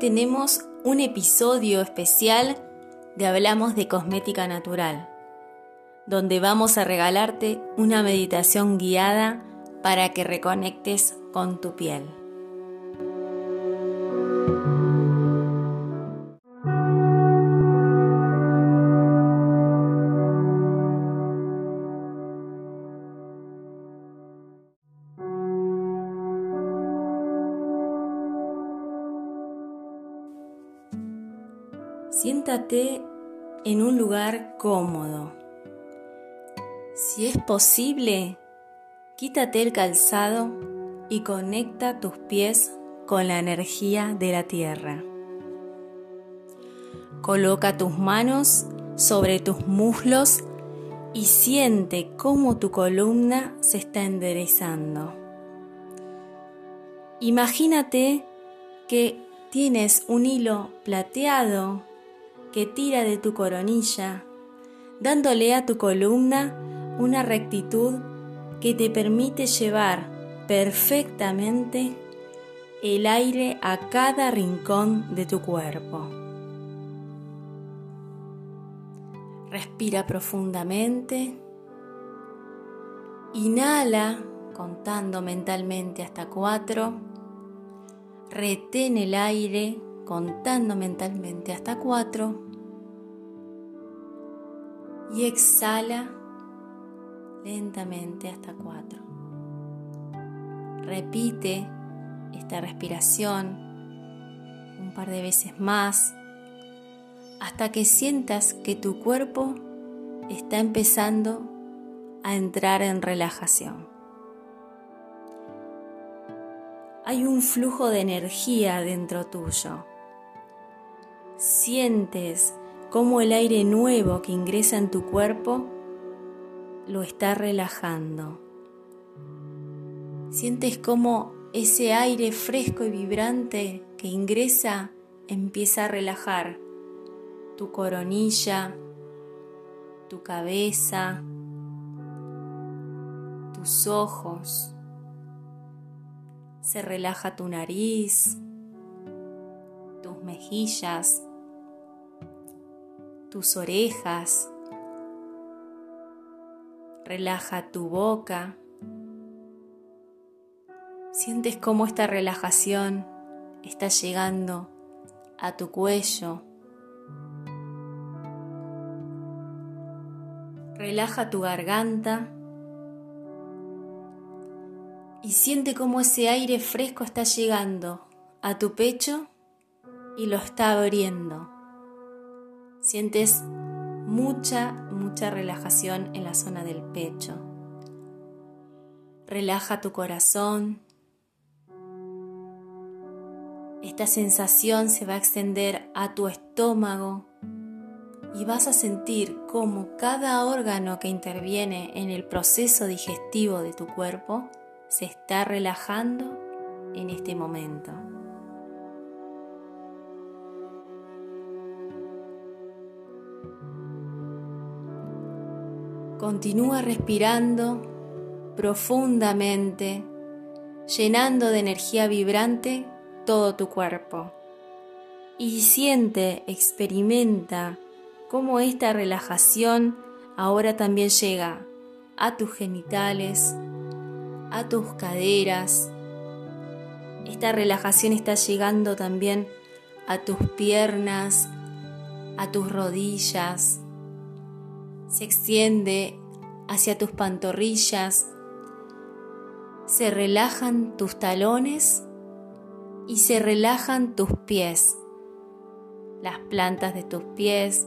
Tenemos un episodio especial de Hablamos de Cosmética Natural, donde vamos a regalarte una meditación guiada para que reconectes con tu piel. En un lugar cómodo. Si es posible, quítate el calzado y conecta tus pies con la energía de la tierra. Coloca tus manos sobre tus muslos y siente cómo tu columna se está enderezando. Imagínate que tienes un hilo plateado que tira de tu coronilla, dándole a tu columna una rectitud que te permite llevar perfectamente el aire a cada rincón de tu cuerpo. Respira profundamente. Inhala contando mentalmente hasta cuatro. Retén el aire contando mentalmente hasta cuatro y exhala lentamente hasta cuatro. Repite esta respiración un par de veces más hasta que sientas que tu cuerpo está empezando a entrar en relajación. Hay un flujo de energía dentro tuyo. Sientes cómo el aire nuevo que ingresa en tu cuerpo lo está relajando. Sientes cómo ese aire fresco y vibrante que ingresa empieza a relajar tu coronilla, tu cabeza, tus ojos. Se relaja tu nariz, tus mejillas, tus orejas, relaja tu boca. Sientes cómo esta relajación está llegando a tu cuello. Relaja tu garganta y siente cómo ese aire fresco está llegando a tu pecho y lo está abriendo. Sientes mucha, mucha relajación en la zona del pecho. Relaja tu corazón. Esta sensación se va a extender a tu estómago y vas a sentir cómo cada órgano que interviene en el proceso digestivo de tu cuerpo se está relajando en este momento. Continúa respirando profundamente, llenando de energía vibrante todo tu cuerpo. Y siente, experimenta cómo esta relajación ahora también llega a tus genitales, a tus caderas. Esta relajación está llegando también a tus piernas, a tus rodillas, se extiende hacia tus pantorrillas, se relajan tus talones y se relajan tus pies, las plantas de tus pies,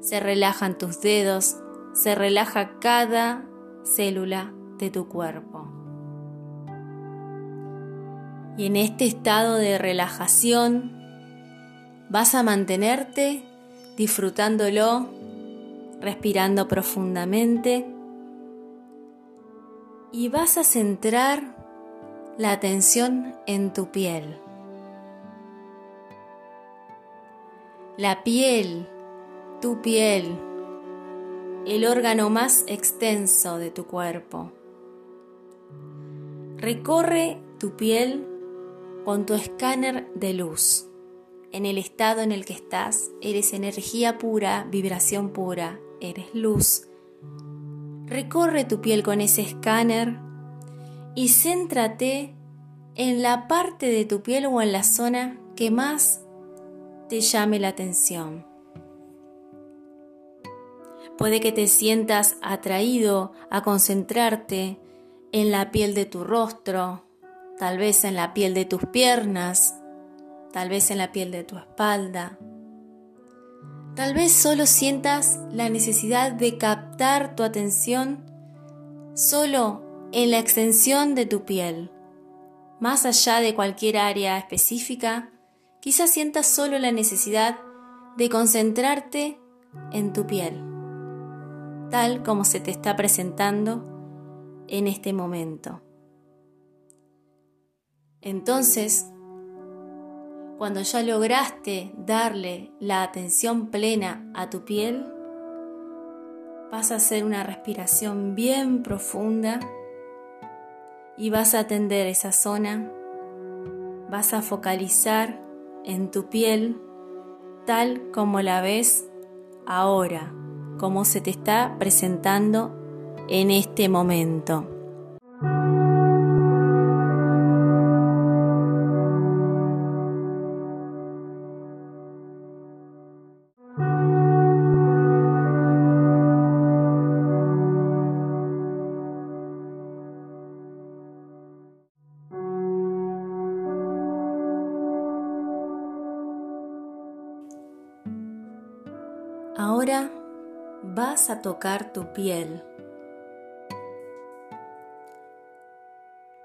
se relajan tus dedos, se relaja cada célula de tu cuerpo. Y en este estado de relajación vas a mantenerte disfrutándolo, respirando profundamente y vas a centrar la atención en tu piel. La piel, tu piel, el órgano más extenso de tu cuerpo. Recorre tu piel con tu escáner de luz. En el estado en el que estás, eres energía pura, vibración pura, eres luz. Recorre tu piel con ese escáner y céntrate en la parte de tu piel o en la zona que más te llame la atención. Puede que te sientas atraído a concentrarte en la piel de tu rostro, tal vez en la piel de tus piernas, tal vez en la piel de tu espalda. Tal vez solo sientas la necesidad de captar tu atención solo en la extensión de tu piel. Más allá de cualquier área específica, quizás sientas solo la necesidad de concentrarte en tu piel, tal como se te está presentando en este momento. Entonces, cuando ya lograste darle la atención plena a tu piel, vas a hacer una respiración bien profunda y vas a atender esa zona, vas a focalizar en tu piel tal como la ves ahora, como se te está presentando en este momento. A tocar tu piel.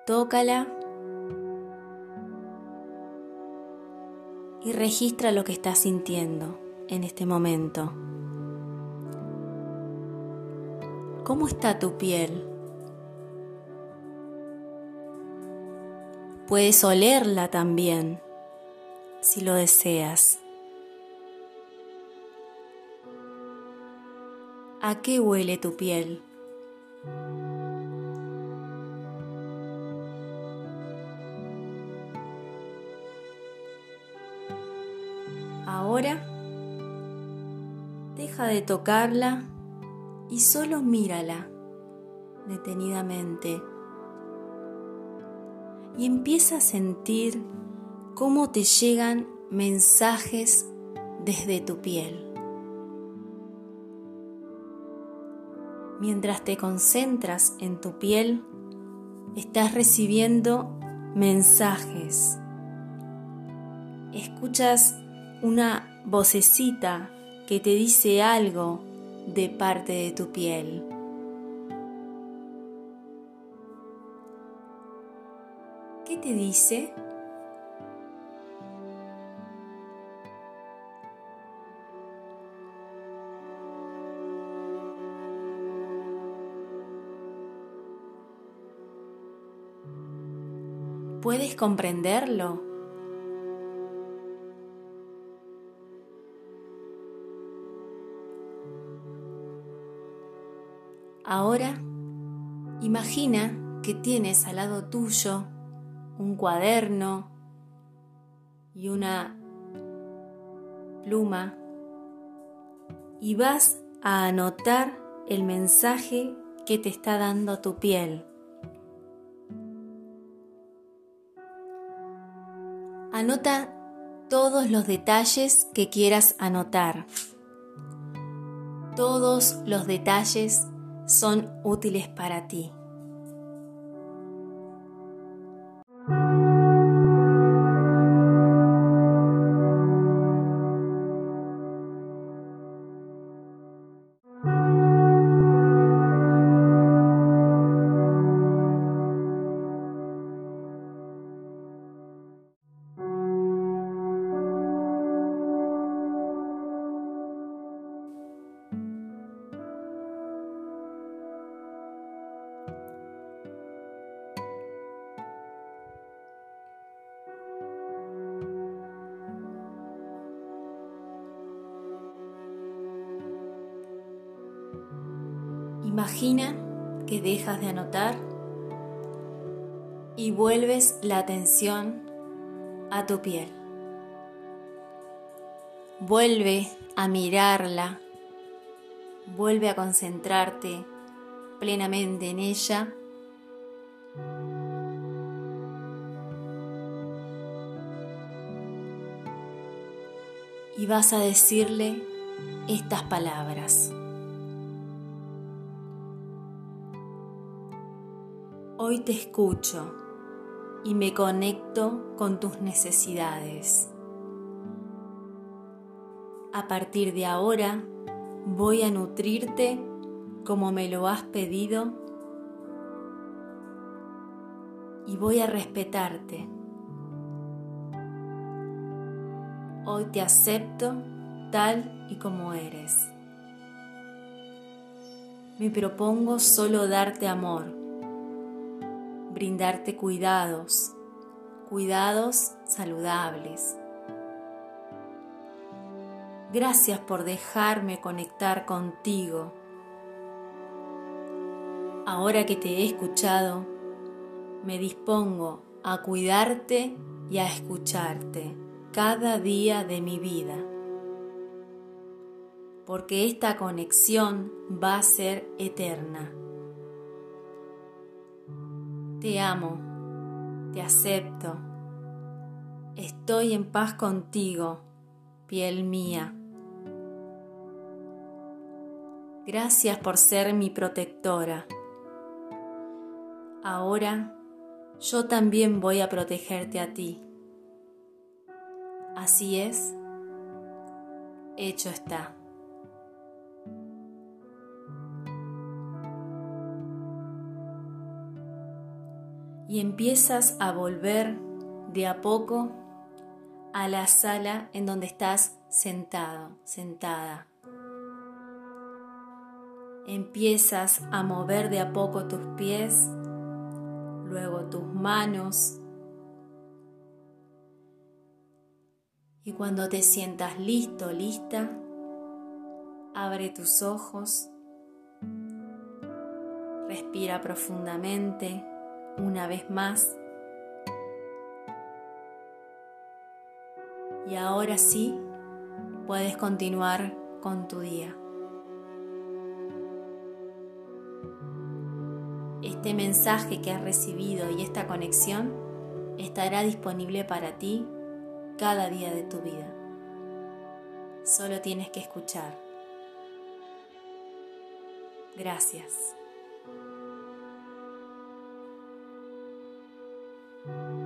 Tócala y registra lo que estás sintiendo en este momento. ¿Cómo está tu piel? Puedes olerla también, si lo deseas. ¿A qué huele tu piel? Ahora deja de tocarla y solo mírala detenidamente y empieza a sentir cómo te llegan mensajes desde tu piel. Mientras te concentras en tu piel, estás recibiendo mensajes. Escuchas una vocecita que te dice algo de parte de tu piel. ¿Qué te dice? ¿Puedes comprenderlo? Ahora, imagina que tienes al lado tuyo un cuaderno y una pluma y vas a anotar el mensaje que te está dando tu piel. Anota todos los detalles que quieras anotar. Todos los detalles son útiles para ti. Imagina que dejas de anotar y vuelves la atención a tu piel. Vuelve a mirarla, vuelve a concentrarte plenamente en ella. Y vas a decirle estas palabras. Hoy te escucho y me conecto con tus necesidades. A partir de ahora voy a nutrirte como me lo has pedido y voy a respetarte. Hoy te acepto tal y como eres. Me propongo solo darte amor, brindarte cuidados, cuidados saludables Gracias por dejarme conectar contigo. Ahora que te he escuchado, me dispongo a cuidarte y a escucharte cada día de mi vida. Porque esta conexión va a ser eterna. Te amo, te acepto, estoy en paz contigo, piel mía. Gracias por ser mi protectora. Ahora yo también voy a protegerte a ti. Así es, hecho está. Y empiezas a volver de a poco a la sala en donde estás sentado, sentada. Empiezas a mover de a poco tus pies, luego tus manos. Y cuando te sientas listo, lista, abre tus ojos, respira profundamente una vez más. Y ahora sí, puedes continuar con tu día. Este mensaje que has recibido y esta conexión estará disponible para ti cada día de tu vida. Solo tienes que escuchar. Gracias. Thank you.